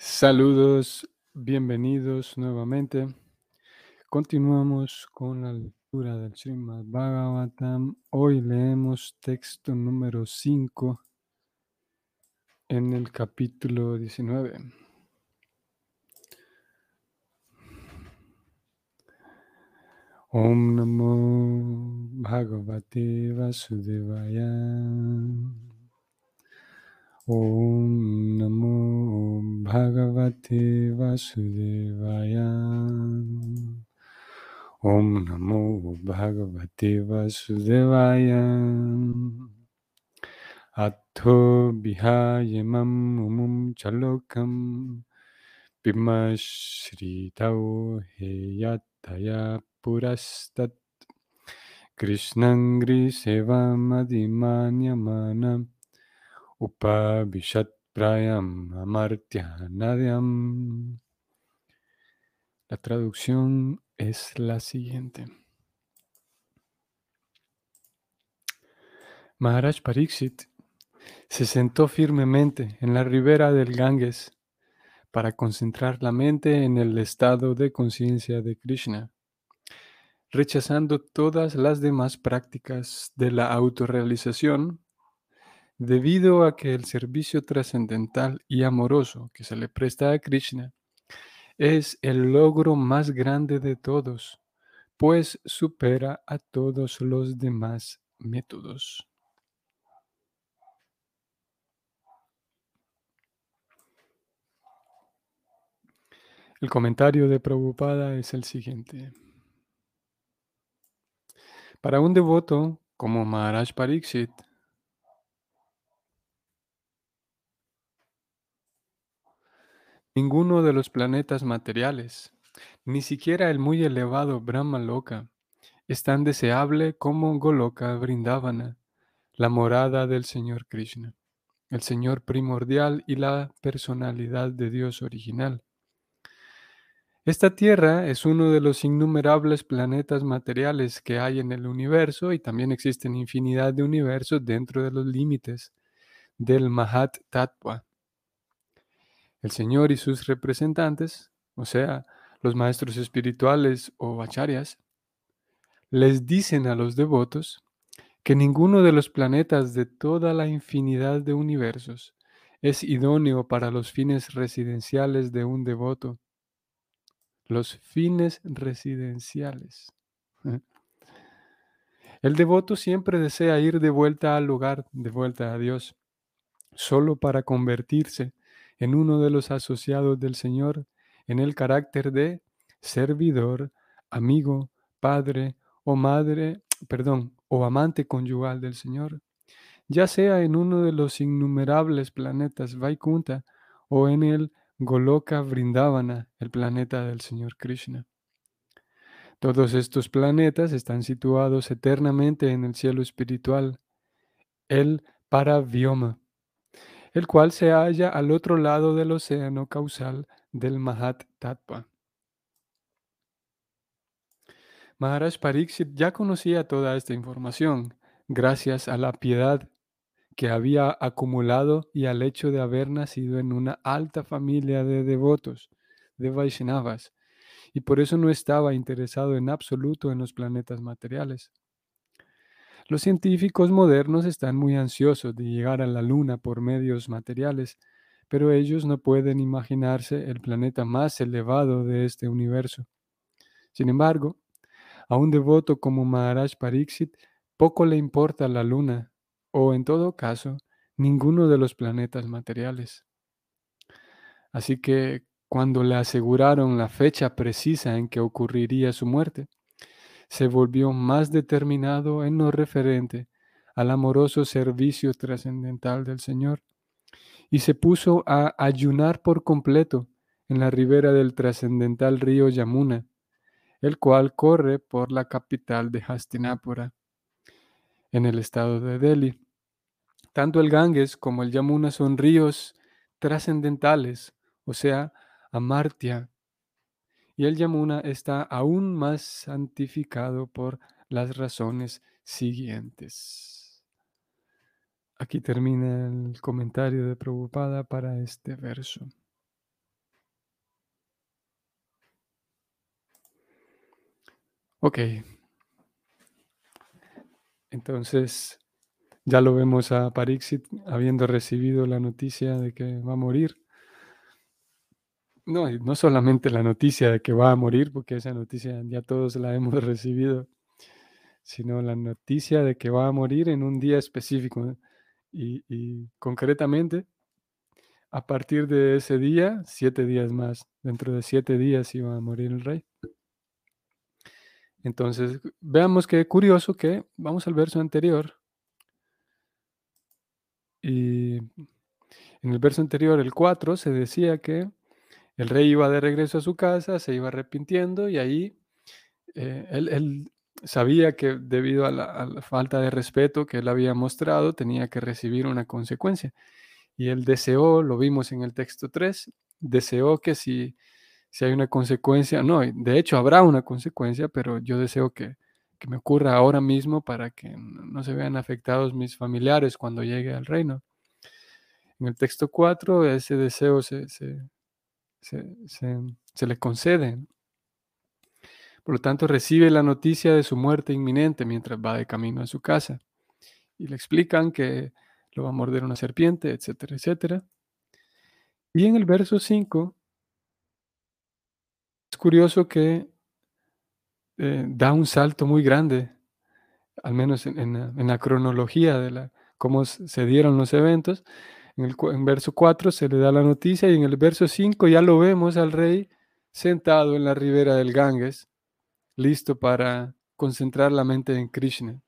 Saludos, bienvenidos nuevamente. Continuamos con la lectura del Srimad Bhagavatam. Hoy leemos texto número 5 en el capítulo 19. Om Namo Bhagavate Vasudevaya. ॐ नमो भगवते वासुदेवाय। ॐ नमो भगवते वासुदेवाय। अथो विहायमं मुमुं च लोकं पिमश्रीतौ हे पुरस्तत्। कृष्णङ्ग्रिसेवामधिमान्यमानम् Upabhishat Prayam Amartyanadhyam. La traducción es la siguiente. Maharaj Pariksit se sentó firmemente en la ribera del Ganges para concentrar la mente en el estado de conciencia de Krishna, rechazando todas las demás prácticas de la autorrealización debido a que el servicio trascendental y amoroso que se le presta a Krishna es el logro más grande de todos, pues supera a todos los demás métodos. El comentario de Prabhupada es el siguiente. Para un devoto como Maharaj Pariksit, Ninguno de los planetas materiales, ni siquiera el muy elevado Brahma Loka, es tan deseable como Goloka Vrindavana, la morada del Señor Krishna, el Señor primordial y la personalidad de Dios original. Esta Tierra es uno de los innumerables planetas materiales que hay en el universo y también existen infinidad de universos dentro de los límites del Mahat Tattva el Señor y sus representantes, o sea, los maestros espirituales o acharyas, les dicen a los devotos que ninguno de los planetas de toda la infinidad de universos es idóneo para los fines residenciales de un devoto. Los fines residenciales. El devoto siempre desea ir de vuelta al lugar, de vuelta a Dios, solo para convertirse en uno de los asociados del Señor en el carácter de servidor, amigo, padre o madre, perdón, o amante conyugal del Señor, ya sea en uno de los innumerables planetas Vaikunta o en el Goloka Vrindavana, el planeta del Señor Krishna. Todos estos planetas están situados eternamente en el cielo espiritual, el Paravioma el cual se halla al otro lado del océano causal del Mahat Tattva. Maharaj Pariksit ya conocía toda esta información gracias a la piedad que había acumulado y al hecho de haber nacido en una alta familia de devotos, de Vaishnavas, y por eso no estaba interesado en absoluto en los planetas materiales. Los científicos modernos están muy ansiosos de llegar a la Luna por medios materiales, pero ellos no pueden imaginarse el planeta más elevado de este universo. Sin embargo, a un devoto como Maharaj Pariksit poco le importa la Luna, o en todo caso, ninguno de los planetas materiales. Así que cuando le aseguraron la fecha precisa en que ocurriría su muerte, se volvió más determinado en lo referente al amoroso servicio trascendental del Señor y se puso a ayunar por completo en la ribera del trascendental río Yamuna, el cual corre por la capital de Hastinapura, en el estado de Delhi. Tanto el Ganges como el Yamuna son ríos trascendentales, o sea, Amartya, y el Yamuna está aún más santificado por las razones siguientes. Aquí termina el comentario de Prabhupada para este verso. Ok. Entonces, ya lo vemos a Pariksit habiendo recibido la noticia de que va a morir. No, y no solamente la noticia de que va a morir, porque esa noticia ya todos la hemos recibido, sino la noticia de que va a morir en un día específico. Y, y concretamente, a partir de ese día, siete días más, dentro de siete días iba a morir el rey. Entonces, veamos qué curioso que vamos al verso anterior. Y en el verso anterior, el 4, se decía que el rey iba de regreso a su casa, se iba arrepintiendo y ahí eh, él, sabía que debido a la, a falta de respeto que él había mostrado, tenía que recibir una consecuencia. Y él deseó, lo vimos en el texto 3, deseó que si si hay una consecuencia, no, de hecho habrá una consecuencia, pero yo deseo que, que, me ocurra ahora mismo para que no se vean afectados mis familiares cuando llegue al reino. En el texto 4, ese deseo se, se, se, se le concede. Por lo tanto, recibe la noticia de su muerte inminente mientras va de camino a su casa. Y le explican que lo va a morder una serpiente, etcétera, etcétera. Y en el verso 5 es curioso que eh, da un salto muy grande, al menos en, en, en, la cronología de la, cómo se dieron los eventos. En el verso 4 se le da la noticia y en el verso 5 ya lo vemos al rey sentado en la ribera del Ganges, listo para concentrar la mente en Krishna.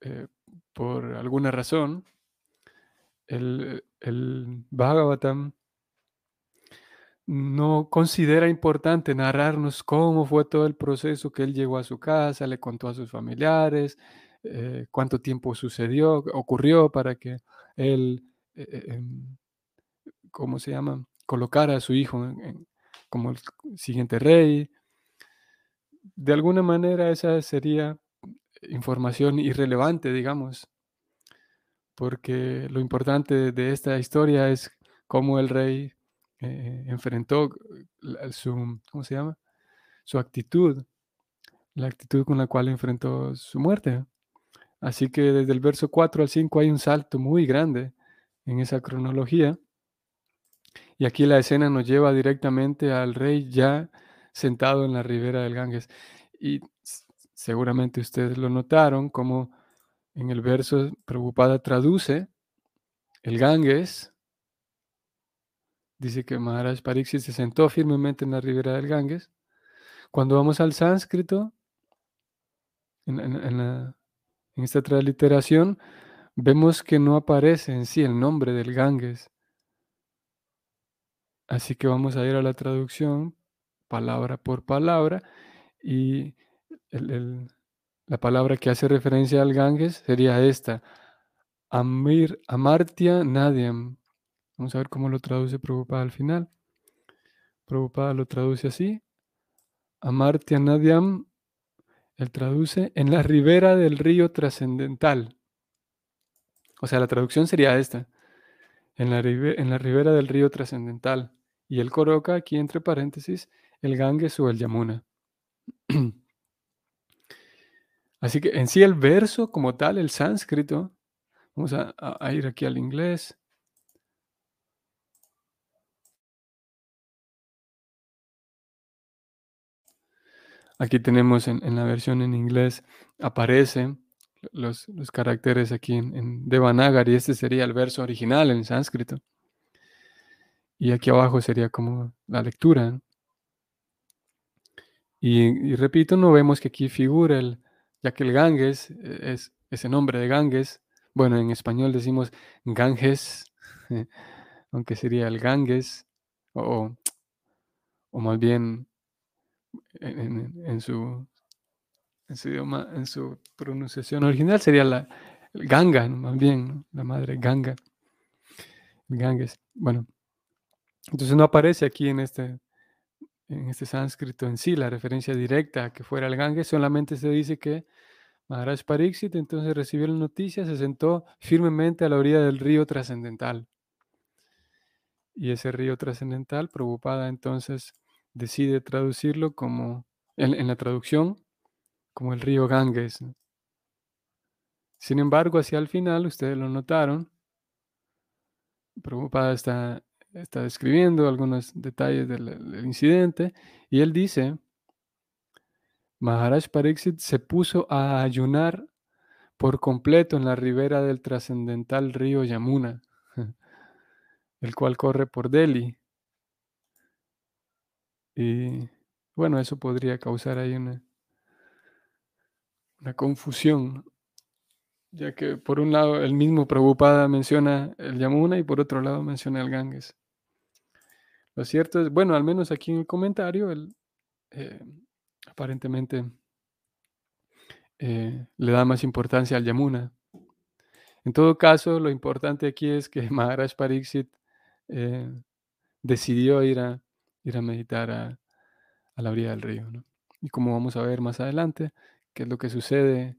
Eh, por alguna razón, el, el Bhagavatam no considera importante narrarnos cómo fue todo el proceso que él llegó a su casa, le contó a sus familiares, eh, cuánto tiempo sucedió, ocurrió para que él, eh, eh, ¿cómo se llama?, colocara a su hijo como el siguiente rey. De alguna manera esa sería información irrelevante, digamos, porque lo importante de esta historia es cómo el rey enfrentó su, ¿cómo se llama? Su actitud, la actitud con la cual enfrentó su muerte. Así que desde el verso 4 al 5 hay un salto muy grande en esa cronología. Y aquí la escena nos lleva directamente al rey ya sentado en la ribera del Ganges. Y seguramente ustedes lo notaron, como en el verso preocupada traduce el Ganges Dice que Maharaj Pariksit se sentó firmemente en la ribera del Ganges. Cuando vamos al sánscrito, en, en, en, la, en, esta transliteración, vemos que no aparece en sí el nombre del Ganges. Así que vamos a ir a la traducción palabra por palabra y la palabra que hace referencia al Ganges sería esta, Amir, Amartya Nadiam, Vamos a ver cómo lo traduce Prabhupada al final. Prabhupada lo traduce así. Amartya Nadyam, él traduce en la ribera del río trascendental. O sea, la traducción sería esta. En la, en la ribera del río trascendental. Y él coloca aquí entre paréntesis el Ganges o el Yamuna. Así que en sí el verso como tal, el sánscrito, vamos a, a ir aquí al inglés. Aquí tenemos en, en, la versión en inglés, aparecen los, los caracteres aquí en, en, Devanagari. Este sería el verso original en sánscrito. Y aquí abajo sería como la lectura. Y, repito, no vemos que aquí figura el, ya que el Ganges es ese nombre de Ganges. Bueno, en español decimos Ganges, aunque sería el Ganges, o, o más bien en, su, idioma, en su pronunciación original sería la Ganga, más bien, la madre Ganga, Ganges. Bueno, entonces no aparece aquí en este, en este sánscrito en sí la referencia directa a que fuera el Ganges, solamente se dice que Maharaj Pariksit entonces recibió la noticia, se sentó firmemente a la orilla del río trascendental. Y ese río trascendental, preocupada entonces decide traducirlo como en, la traducción como el río Ganges. Sin embargo, hacia el final, ustedes lo notaron, Prabhupada está, está describiendo algunos detalles del, del incidente y él dice, Maharaj Pariksit se puso a ayunar por completo en la ribera del trascendental río Yamuna, el cual corre por Delhi. Y bueno, eso podría causar ahí una, una confusión, ya que por un lado el mismo Prabhupada menciona el Yamuna y por otro lado menciona el Ganges. Lo cierto es, bueno, al menos aquí en el comentario, él eh, aparentemente eh, le da más importancia al Yamuna. En todo caso, lo importante aquí es que Maharaj Pariksit eh, decidió ir a, ir a meditar a, la orilla del río. ¿no? Y como vamos a ver más adelante, qué es lo que sucede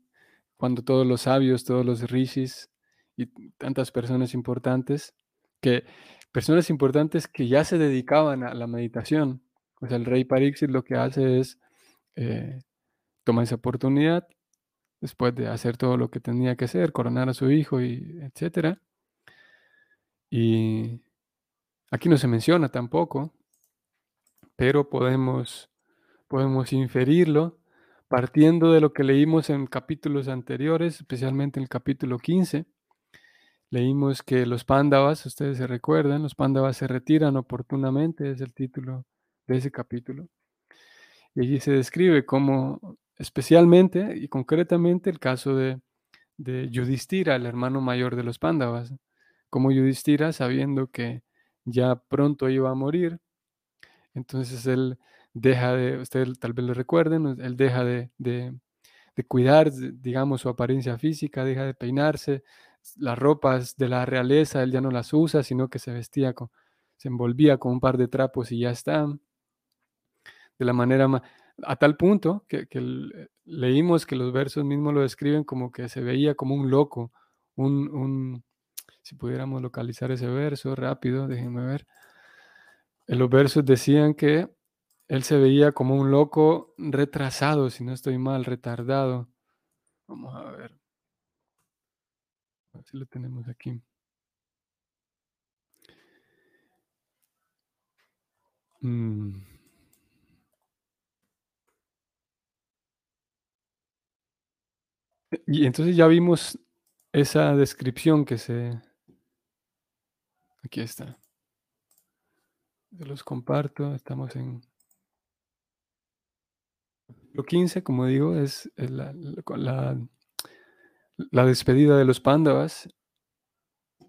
cuando todos los sabios, todos los rishis y tantas personas importantes, que personas importantes que ya se dedicaban a la meditación, sea, el rey Pariksit lo que hace es eh, toma esa oportunidad después de hacer todo lo que tenía que hacer, coronar a su hijo y etcétera. Y aquí no se menciona tampoco, pero podemos podemos inferirlo partiendo de lo que leímos en capítulos anteriores, especialmente en el capítulo 15. Leímos que los pándavas, ustedes se recuerdan, los pándavas se retiran oportunamente, es el título de ese capítulo. Y allí se describe cómo, especialmente y concretamente, el caso de, de Yudhishthira, el hermano mayor de los pándavas, como Yudhishthira, sabiendo que ya pronto iba a morir, entonces él deja de, ustedes tal vez lo recuerden, él deja de, de, de cuidar, digamos, su apariencia física, deja de peinarse, las ropas de la realeza él ya no las usa, sino que se vestía con, se envolvía con un par de trapos y ya está. De la manera más, a tal punto que, que leímos que los versos mismos lo describen como que se veía como un loco, un, un si pudiéramos localizar ese verso rápido, déjenme ver. En los versos decían que él se veía como un loco retrasado, si no estoy mal, retardado. Vamos a ver. A ver si lo tenemos aquí. Mm. Y entonces ya vimos esa descripción que se... Aquí está. Los comparto. Estamos en... Lo 15, como digo, es la, la, despedida de los pándavas.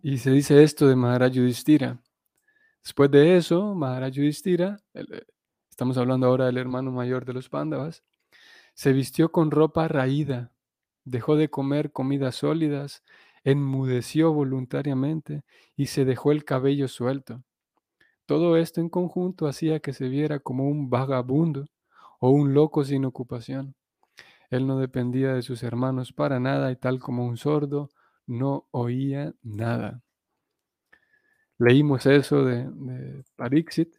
Y se dice esto de Maharaj Yudhishthira. Después de eso, Maharaj Yudhishthira, el, estamos hablando ahora del hermano mayor de los pándavas, se vistió con ropa raída, dejó de comer comidas sólidas, enmudeció voluntariamente y se dejó el cabello suelto. Todo esto en conjunto hacía que se viera como un vagabundo o un loco sin ocupación. Él no dependía de sus hermanos para nada y tal como un sordo, no oía nada. Leímos eso de, de Pariksit,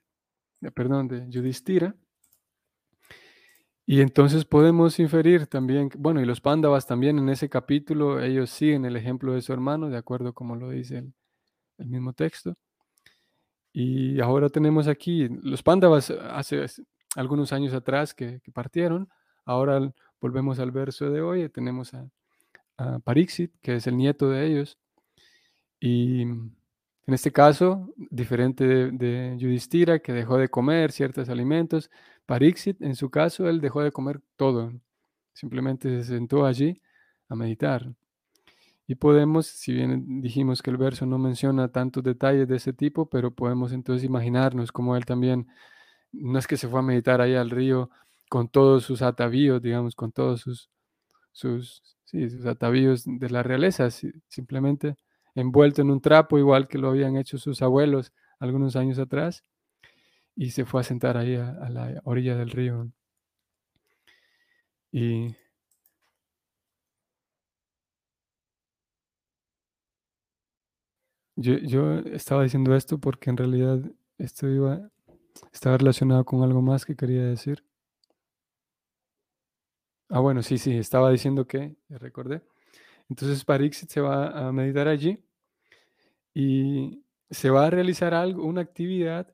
de, perdón, de Yudhishthira. Y entonces podemos inferir también, bueno, y los pándavas también en ese capítulo, ellos siguen el ejemplo de su hermano, de acuerdo como lo dice el mismo texto. Y ahora tenemos aquí, los pándavas hace algunos años atrás que, partieron, ahora volvemos al verso de hoy, tenemos a, a Pariksit, que es el nieto de ellos, y en este caso, diferente de, de Yudhishthira, que dejó de comer ciertos alimentos, Pariksit, en su caso, él dejó de comer todo. Simplemente se sentó allí a meditar. Y podemos, si bien dijimos que el verso no menciona tantos detalles de ese tipo, pero podemos entonces imaginarnos cómo él también, no es que se fue a meditar ahí al río con todos sus atavíos, digamos, con todos sus, sus, atavíos de la realeza, simplemente envuelto en un trapo, igual que lo habían hecho sus abuelos algunos años atrás, y se fue a sentar ahí a la orilla del río. Y yo, yo, estaba diciendo esto porque en realidad esto iba, estaba relacionado con algo más que quería decir. Ah, bueno, sí, sí, estaba diciendo que, recordé. Entonces Pariksit se va a meditar allí y se va a realizar algo, una actividad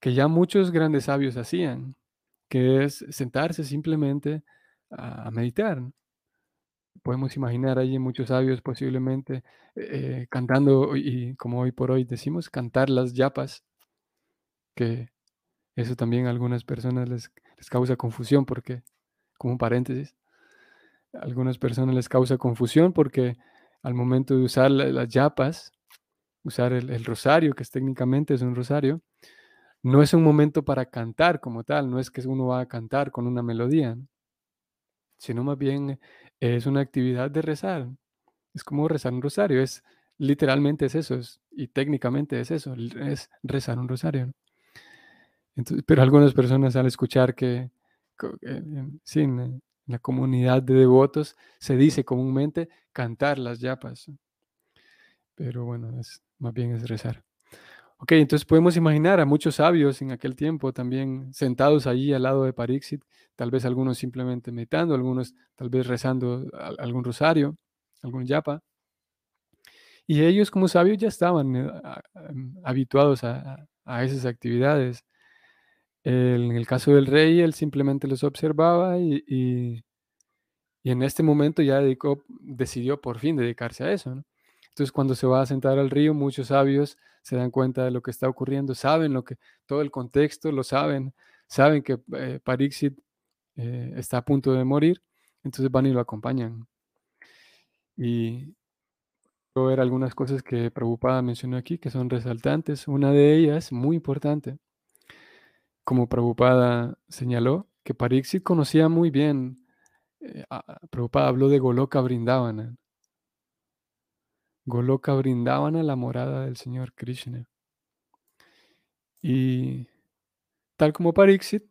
que ya muchos grandes sabios hacían, que es sentarse simplemente a meditar. Podemos imaginar allí muchos sabios posiblemente eh, cantando y como hoy por hoy decimos, cantar las yapas, que eso también a algunas personas les, les causa confusión porque, como un paréntesis, a algunas personas les causa confusión porque al momento de usar la- las yapas, usar el, rosario, que es técnicamente es un rosario, no es un momento para cantar como tal, no es que uno va a cantar con una melodía, ¿no? sino más bien es una actividad de rezar. Es como rezar un rosario, es literalmente es eso, es- y técnicamente es eso, es rezar un rosario. Entonces, pero algunas personas al escuchar que, eh, sí, en, eh, la comunidad de devotos se dice comúnmente cantar las yapas, pero bueno, es, más bien es rezar. Ok, entonces podemos imaginar a muchos sabios en aquel tiempo también sentados allí al lado de Parixit, tal vez algunos simplemente meditando, algunos tal vez rezando al- algún rosario, algún yapa. Y ellos como sabios ya estaban eh, am, habituados a, a- esas actividades. En el caso del rey, él simplemente los observaba y, y- en este momento ya decidió por fin dedicarse a eso. ¿no? Entonces cuando se va a sentar al río, muchos sabios se dan cuenta de lo que está ocurriendo, saben lo que, todo el contexto, lo saben, saben que eh, Pariksit eh, está a punto de morir, entonces van y lo acompañan. Y ver algunas cosas que Prabhupada mencionó aquí que son resaltantes. Una de ellas, muy importante, como Prabhupada señaló, que Pariksit conocía muy bien, eh, Prabhupada habló de Goloka Vrindavana. Goloka Vrindavana, la morada del Señor Krishna. Y tal como Pariksit,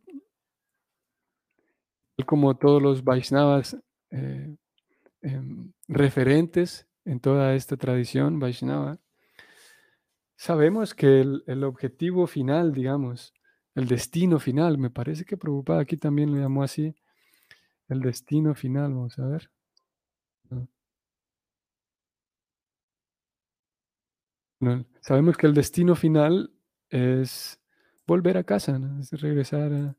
tal como todos los Vaishnavas eh, em, referentes en toda esta tradición Vaishnava, Sabemos que el, el objetivo final, digamos, el destino final, me parece que Prabhupada aquí también lo llamó así, el destino final, vamos a ver. No, sabemos que el destino final es volver a casa. Es regresar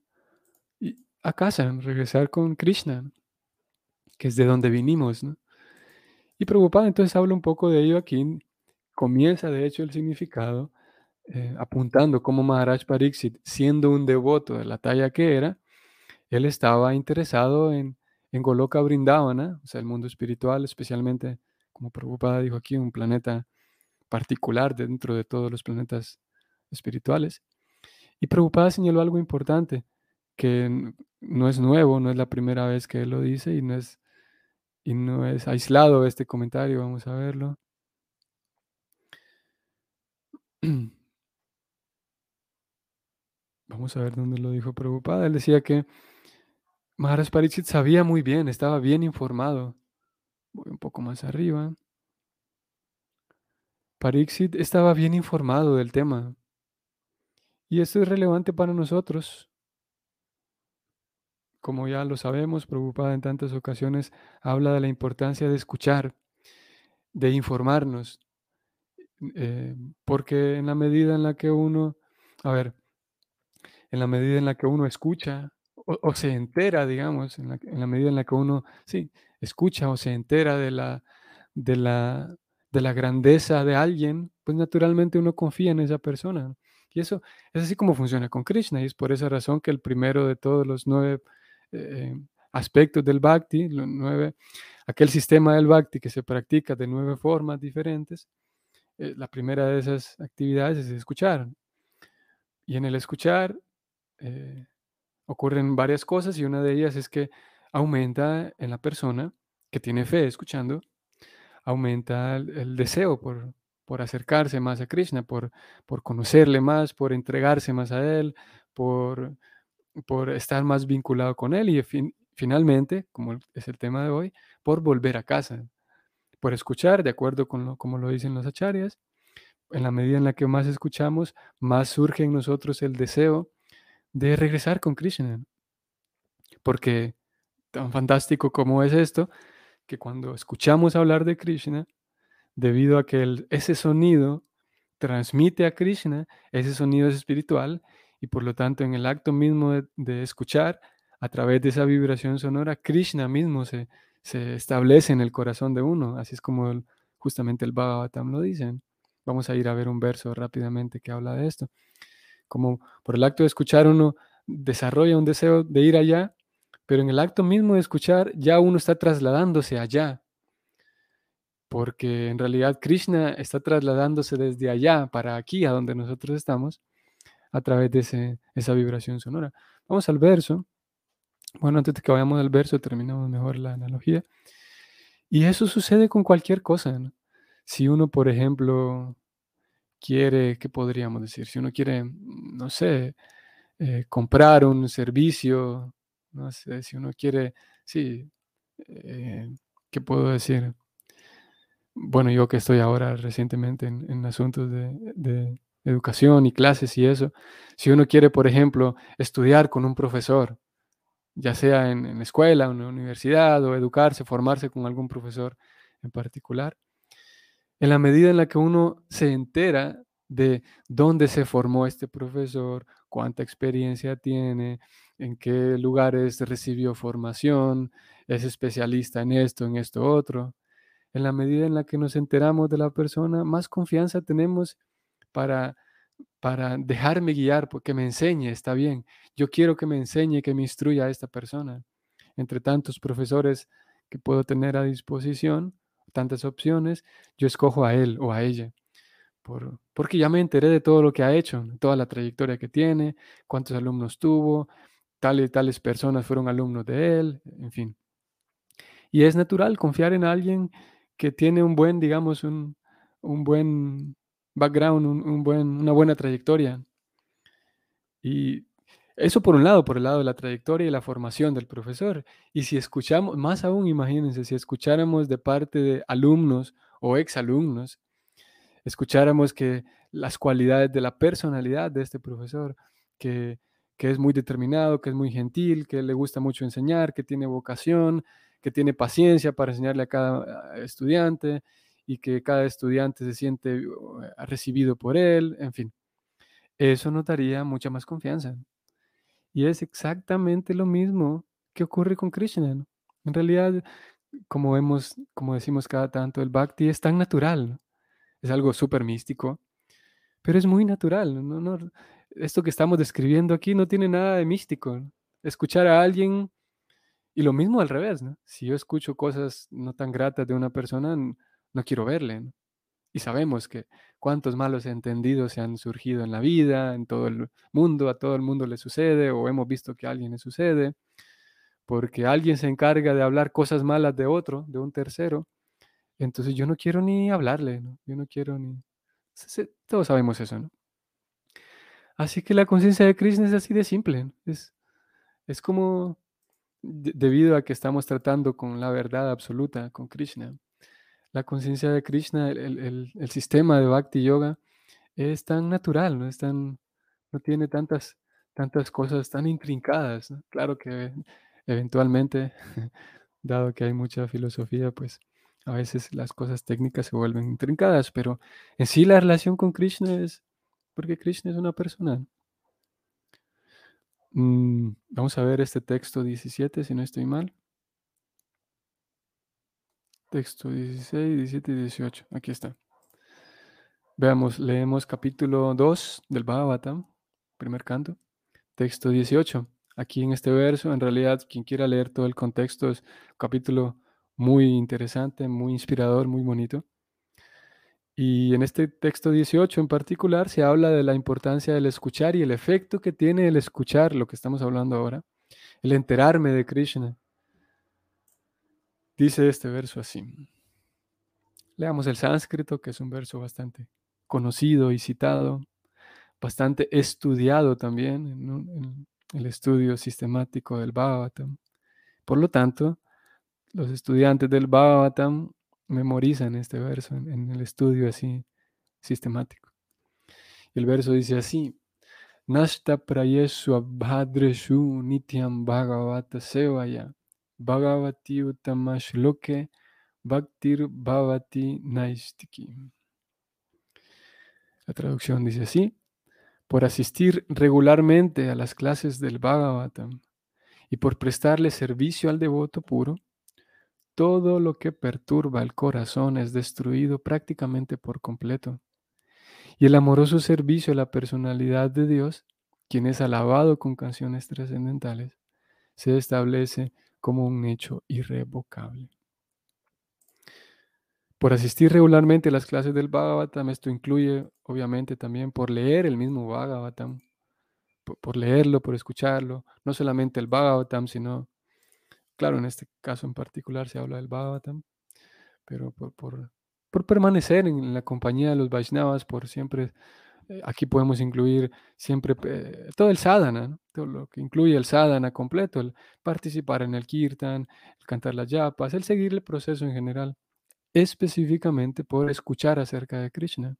a, casa, regresar con Krishna, que es de donde vinimos. Y Prabhupada entonces habla un poco de ello aquí, comienza de hecho el significado, eh, apuntando como Maharaj Pariksit, siendo un devoto de la talla que era, Él estaba interesado en, en Goloka Vrindavana, o sea, el mundo espiritual, especialmente, como Prabhupada dijo aquí, un planeta particular dentro de todos los planetas espirituales. Y Prabhupada señaló algo importante, que no es nuevo, no es la primera vez que él lo dice y no es, y no es aislado este comentario, vamos a verlo. Vamos a ver dónde lo dijo Prabhupada. Él decía que Maharaj Pariksit sabía muy bien, estaba bien informado. Voy un poco más arriba. Pariksit estaba bien informado del tema y esto es relevante para nosotros. Como ya lo sabemos, Prabhupada en tantas ocasiones habla de la importancia de escuchar, de informarnos, eh, porque en la medida en la que uno, a ver, en la medida en la que uno escucha o, o se entera, digamos, en la, en la medida en la que uno, sí, escucha o se entera de la, de la, de la grandeza de alguien, pues naturalmente uno confía en esa persona. Y eso es así como funciona con Krishna, y es por esa razón que el primero de todos los nueve eh, aspectos del bhakti, los nueve, aquel sistema del bhakti que se practica de nueve formas diferentes, eh, la primera de esas actividades es escuchar. Y en el escuchar eh, ocurren varias cosas y una de ellas es que aumenta en la persona que tiene fe escuchando, aumenta el, deseo por, por acercarse más a Krishna, por, por conocerle más, por entregarse más a Él, por, por estar más vinculado con Él y fin- finalmente, como es el tema de hoy, por volver a casa, por escuchar, de acuerdo con lo, como lo dicen los acharyas. En la medida en la que más escuchamos, más surge en nosotros el deseo de regresar con Krishna, porque tan fantástico como es esto, que cuando escuchamos hablar de Krishna, debido a que ese sonido transmite a Krishna, ese sonido es espiritual y por lo tanto en el acto mismo de, escuchar, a través de esa vibración sonora, Krishna mismo se, establece en el corazón de uno, así es como justamente el Bhagavatam lo dice. Vamos a ir a ver un verso rápidamente que habla de esto. Como por el acto de escuchar uno desarrolla un deseo de ir allá, pero en el acto mismo de escuchar ya uno está trasladándose allá, porque en realidad Krishna está trasladándose desde allá para aquí, a donde nosotros estamos, a través de esa vibración sonora. Vamos al verso. Bueno, antes de que vayamos al verso, terminamos mejor la analogía. Y eso sucede con cualquier cosa. Si uno, por ejemplo, quiere, ¿qué podríamos decir? Si uno quiere, no sé, eh, comprar un servicio, no sé, si uno quiere, sí, eh, ¿qué puedo decir? Bueno, yo que estoy ahora recientemente en, asuntos de, educación y clases y eso, si uno quiere, por ejemplo, estudiar con un profesor, ya sea en, en escuela, en universidad, o educarse, formarse con algún profesor en particular, en la medida en la que uno se entera de dónde se formó este profesor, cuánta experiencia tiene, en qué lugares recibió formación, es especialista en esto, en esto otro. En la medida en la que nos enteramos de la persona, más confianza tenemos para, para dejarme guiar, porque me enseñe, está bien. Yo quiero que me enseñe, que me instruya a esta persona. Entre tantos profesores que puedo tener a disposición, tantas opciones, yo escojo a él o a ella. Por, porque ya me enteré de todo lo que ha hecho, toda la trayectoria que tiene, cuántos alumnos tuvo, tales, tales personas fueron alumnos de él, en fin. Y es natural confiar en alguien que tiene un buen, digamos, un, un buen background, un, buen, una buena trayectoria. Y eso por un lado, por el lado de la trayectoria y la formación del profesor. Y si escuchamos, más aún imagínense, si escucháramos de parte de alumnos o exalumnos, escucháramos que las cualidades de la personalidad de este profesor, que, que es muy determinado, que es muy gentil, que le gusta mucho enseñar, que tiene vocación, que tiene paciencia para enseñarle a cada estudiante y que cada estudiante se siente uh, recibido por él, en fin. Eso notaría mucha más confianza. Y es exactamente lo mismo que ocurre con Krishna. En realidad, como vemos, como decimos cada tanto, el bhakti es tan natural. Es algo súper místico, pero es muy natural. Esto que estamos describiendo aquí no tiene nada de místico. Escuchar a alguien y lo mismo al revés. Si yo escucho cosas no tan gratas de una persona, no quiero verle. Y sabemos que cuántos malos entendidos se han surgido en la vida, en todo el mundo, a todo el mundo le sucede, o hemos visto que a alguien le sucede, porque alguien se encarga de hablar cosas malas de otro, de un tercero. Entonces yo no quiero ni hablarle. Yo no quiero ni... Todos sabemos eso, ¿no? Así que la conciencia de Krishna es así de simple. Es, es como debido a que estamos tratando con la verdad absoluta, con Krishna la conciencia de Krishna, el, sistema de Bhakti Yoga, es tan natural, no, es tan, no tiene tantas, tantas cosas tan intrincadas. Claro que eventualmente, dado que hay mucha filosofía, pues a veces las cosas técnicas se vuelven intrincadas, pero en sí la relación con Krishna es, porque Krishna es una persona. Mm, vamos a ver este texto 17, si no estoy mal. Texto 16, 17 y 18. Aquí está. Veamos, leemos capítulo 2 del Bhagavatam, primer canto, texto 18. Aquí en este verso, en realidad, quien quiera leer todo el contexto, es un capítulo muy interesante, muy inspirador, muy bonito. Y en este texto 18 en particular se habla de la importancia del escuchar y el efecto que tiene el escuchar, lo que estamos hablando ahora, el enterarme de Krishna, Dice este verso así. Leamos el sánscrito, que es un verso bastante conocido y citado, bastante estudiado también en, el estudio sistemático del Bhagavatam. Por lo tanto, los estudiantes del Bhagavatam memorizan este verso en, el estudio así sistemático. El verso dice así: Nashta prayesu abhadreshu nityam bhagavata sevaya Bhagavati Uttamashloke Bhaktir Bhavati Naistiki. La traducción dice así, por asistir regularmente a las clases del Bhagavatam y por prestarle servicio al devoto puro, todo lo que perturba el corazón es destruido prácticamente por completo. Y el amoroso servicio a la personalidad de Dios, quien es alabado con canciones trascendentales, se establece como un hecho irrevocable. Por asistir regularmente a las clases del Bhagavatam, esto incluye obviamente también por leer el mismo Bhagavatam, por, leerlo, por escucharlo, no solamente el Bhagavatam, sino, claro, en este caso en particular se habla del Bhagavatam, pero por, por permanecer en la compañía de los Vaishnavas, por siempre eh, aquí podemos incluir siempre eh, todo el sadhana, todo lo que incluye el sadhana completo, el participar en el kirtan, el cantar las yapas, el seguir el proceso en general, específicamente por escuchar acerca de Krishna,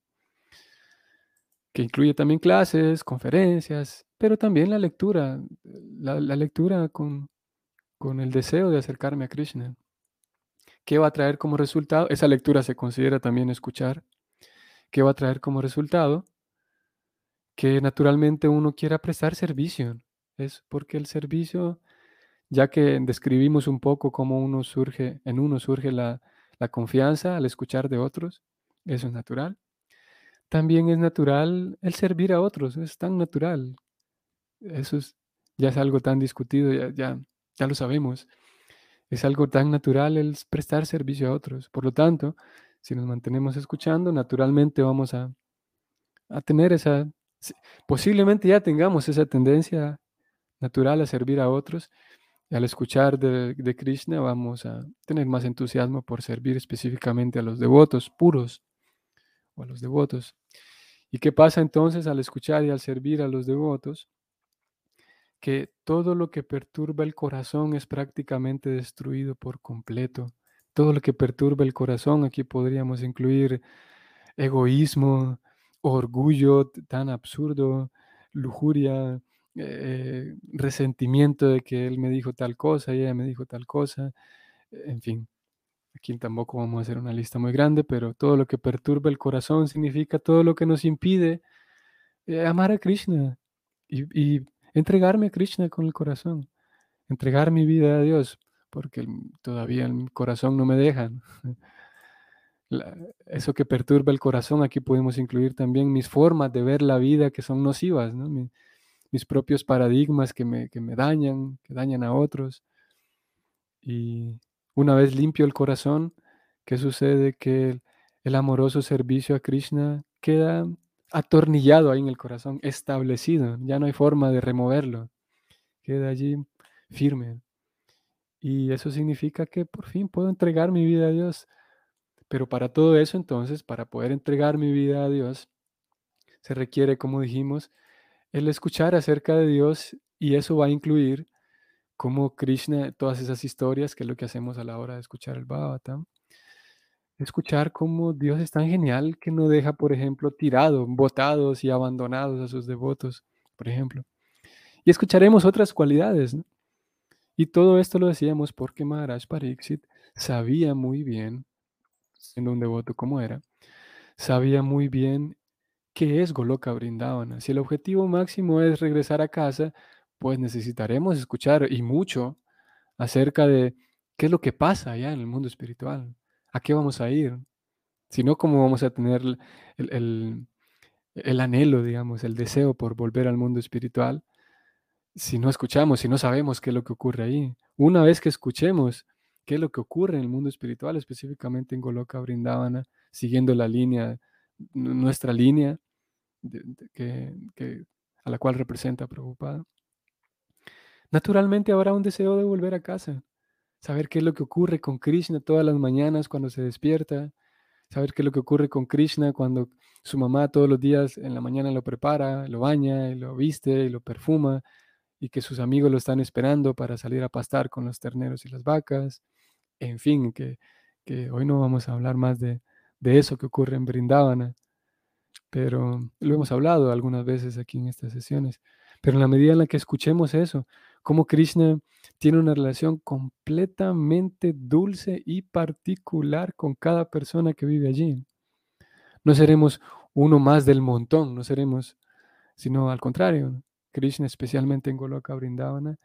que incluye también clases, conferencias, pero también la lectura, la, lectura con, con el deseo de acercarme a Krishna. ¿Qué va a traer como resultado? Esa lectura se considera también escuchar. ¿Qué va a traer como resultado? que naturalmente uno quiera prestar servicio. Es porque el servicio, ya que describimos un poco cómo uno surge, en uno surge la, confianza al escuchar de otros, eso es natural. También es natural el servir a otros, es tan natural. Eso ya es algo tan discutido, ya, ya, ya lo sabemos. Es algo tan natural el prestar servicio a otros. Por lo tanto, si nos mantenemos escuchando, naturalmente vamos a, a tener esa Posiblemente ya tengamos esa tendencia natural a servir a otros. Y al escuchar de, Krishna vamos a tener más entusiasmo por servir específicamente a los devotos puros o a los devotos. ¿Y qué pasa entonces al escuchar y al servir a los devotos? Que todo lo que perturba el corazón es prácticamente destruido por completo. Todo lo que perturba el corazón, aquí podríamos incluir egoísmo, orgullo tan absurdo, lujuria, eh, resentimiento de que él me dijo tal cosa y ella me dijo tal cosa, en fin. Aquí tampoco vamos a hacer una lista muy grande, pero todo lo que perturba el corazón significa todo lo que nos impide eh, amar a Krishna y, entregarme a Krishna con el corazón, entregar mi vida a Dios, porque todavía el corazón no me deja. eso que perturba el corazón, aquí podemos incluir también mis formas de ver la vida que son nocivas, mis propios paradigmas que me, dañan, que dañan a otros. Y una vez limpio el corazón, ¿qué sucede? Que el, amoroso servicio a Krishna queda atornillado ahí en el corazón, establecido, ya no hay forma de removerlo, queda allí firme. Y eso significa que por fin puedo entregar mi vida a Dios pero para todo eso, entonces, para poder entregar mi vida a Dios, se requiere, como dijimos, el escuchar acerca de Dios y eso va a incluir como Krishna, todas esas historias, que es lo que hacemos a la hora de escuchar el Bhagavatam. Escuchar cómo Dios es tan genial que no deja, por ejemplo, tirado, botados y abandonados a sus devotos, por ejemplo. Y escucharemos otras cualidades. Y todo esto lo decíamos porque Maharaj Pariksit sabía muy bien siendo un devoto como era, sabía muy bien qué es Goloka Brindavana. Si el objetivo máximo es regresar a casa, pues necesitaremos escuchar y mucho acerca de qué es lo que pasa allá en el mundo espiritual, a qué vamos a ir, si no, cómo vamos a tener el, el anhelo, digamos, el deseo por volver al mundo espiritual, si no escuchamos, si no sabemos qué es lo que ocurre ahí. Una vez que escuchemos qué es lo que ocurre en el mundo espiritual, específicamente en Goloka Brindavana, siguiendo la línea, nuestra línea que, a la cual representa Prabhupada. Naturalmente habrá un deseo de volver a casa, saber qué es lo que ocurre con Krishna todas las mañanas cuando se despierta, saber qué es lo que ocurre con Krishna cuando su mamá todos los días en la mañana lo prepara, lo baña, lo viste, y lo perfuma, y que sus amigos lo están esperando para salir a pastar con los terneros y las vacas, en fin, que, hoy no vamos a hablar más de, eso que ocurre en Brindavana, pero lo hemos hablado algunas veces aquí en estas sesiones. Pero en la medida en la que escuchemos eso, como Krishna tiene una relación completamente dulce y particular con cada persona que vive allí. No seremos uno más del montón, no seremos, sino al contrario. Krishna, especialmente en Goloka Vrindavana,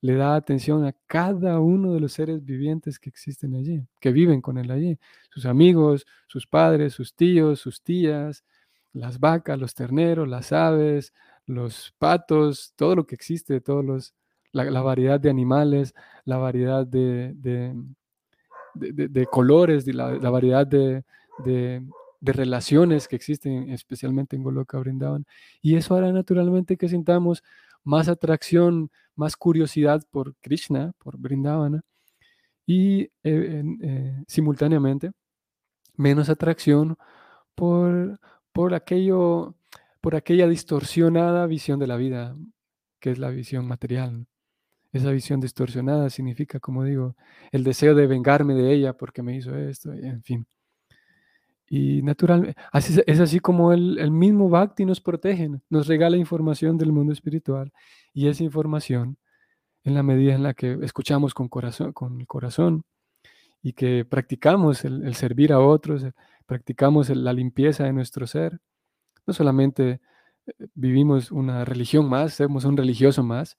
le da atención a cada uno de los seres vivientes que existen allí, que viven con él allí. Sus amigos, sus padres, sus tíos, sus tías, las vacas, los terneros, las aves, los patos, todo lo que existe, todos los, la, variedad de animales, la variedad de, de, colores, la, la variedad de, relaciones que existen, especialmente en Goloka Brindavan. Y eso hará naturalmente que sintamos más atracción, más curiosidad por Krishna, por Brindavana, y eh, eh, simultáneamente menos atracción por, por, aquello, por aquella distorsionada visión de la vida, que es la visión material. Esa visión distorsionada significa, como digo, el deseo de vengarme de ella porque me hizo esto, en fin. Y naturalmente, es así como el, el, mismo Bhakti nos protege, nos regala información del mundo espiritual. Y esa información, en la medida en la que escuchamos con, corazón, con el corazón y que practicamos el, servir a otros, practicamos la limpieza de nuestro ser, no solamente eh, vivimos una religión más, somos un religioso más,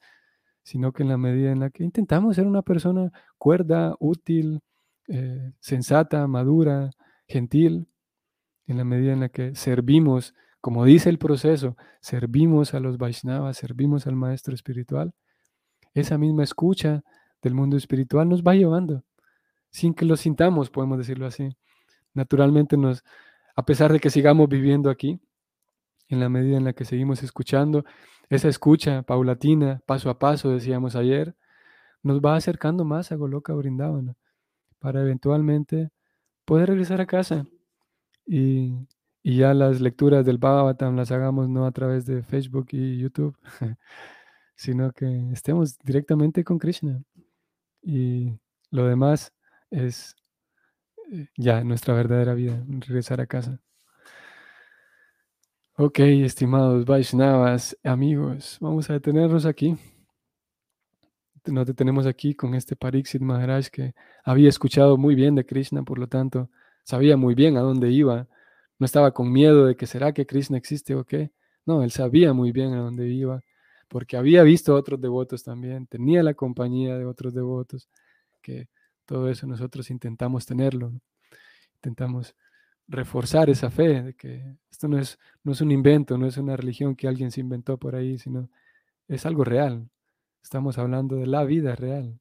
sino que en la medida en la que intentamos ser una persona cuerda, útil, eh, sensata, madura, gentil, en la medida en la que servimos, como dice el proceso, servimos a los Vaishnavas, servimos al maestro espiritual, esa misma escucha del mundo espiritual nos va llevando, sin que lo sintamos, podemos decirlo así. Naturalmente nos, a pesar de que sigamos viviendo aquí, en la medida en la que seguimos escuchando, esa escucha paulatina, paso a paso, decíamos ayer, nos va acercando más a Goloka Brindavana para eventualmente poder regresar a casa y, ya las lecturas del Bhagavatam las hagamos no a través de Facebook y YouTube, sino que estemos directamente con Krishna. Y lo demás es eh, ya nuestra verdadera vida, regresar a casa. Ok, estimados Vaishnavas, amigos, vamos a detenernos aquí. Nos detenemos aquí con este Pariksit Maharaj que había escuchado muy bien de Krishna, por lo tanto, sabía muy bien a dónde iba. No estaba con miedo de que será que Krishna existe o qué. No, él sabía muy bien a dónde iba, porque había visto a otros devotos también, tenía la compañía de otros devotos, que todo eso nosotros intentamos tenerlo. Intentamos reforzar esa fe de que esto no es, no es un invento, no es una religión que alguien se inventó por ahí, sino es algo real. Estamos hablando de la vida real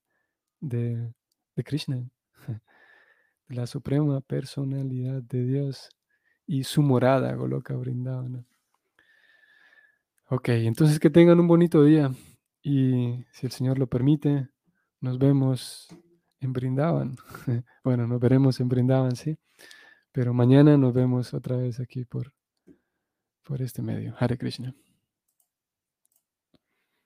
de, de Krishna, de la suprema personalidad de Dios y su morada, Goloka Brindavana. Ok, entonces que tengan un bonito día y si el Señor lo permite, nos vemos en Brindavan. Bueno, nos veremos en Brindavan, sí. Pero mañana nos vemos otra vez aquí por, por este medio. Hare Krishna.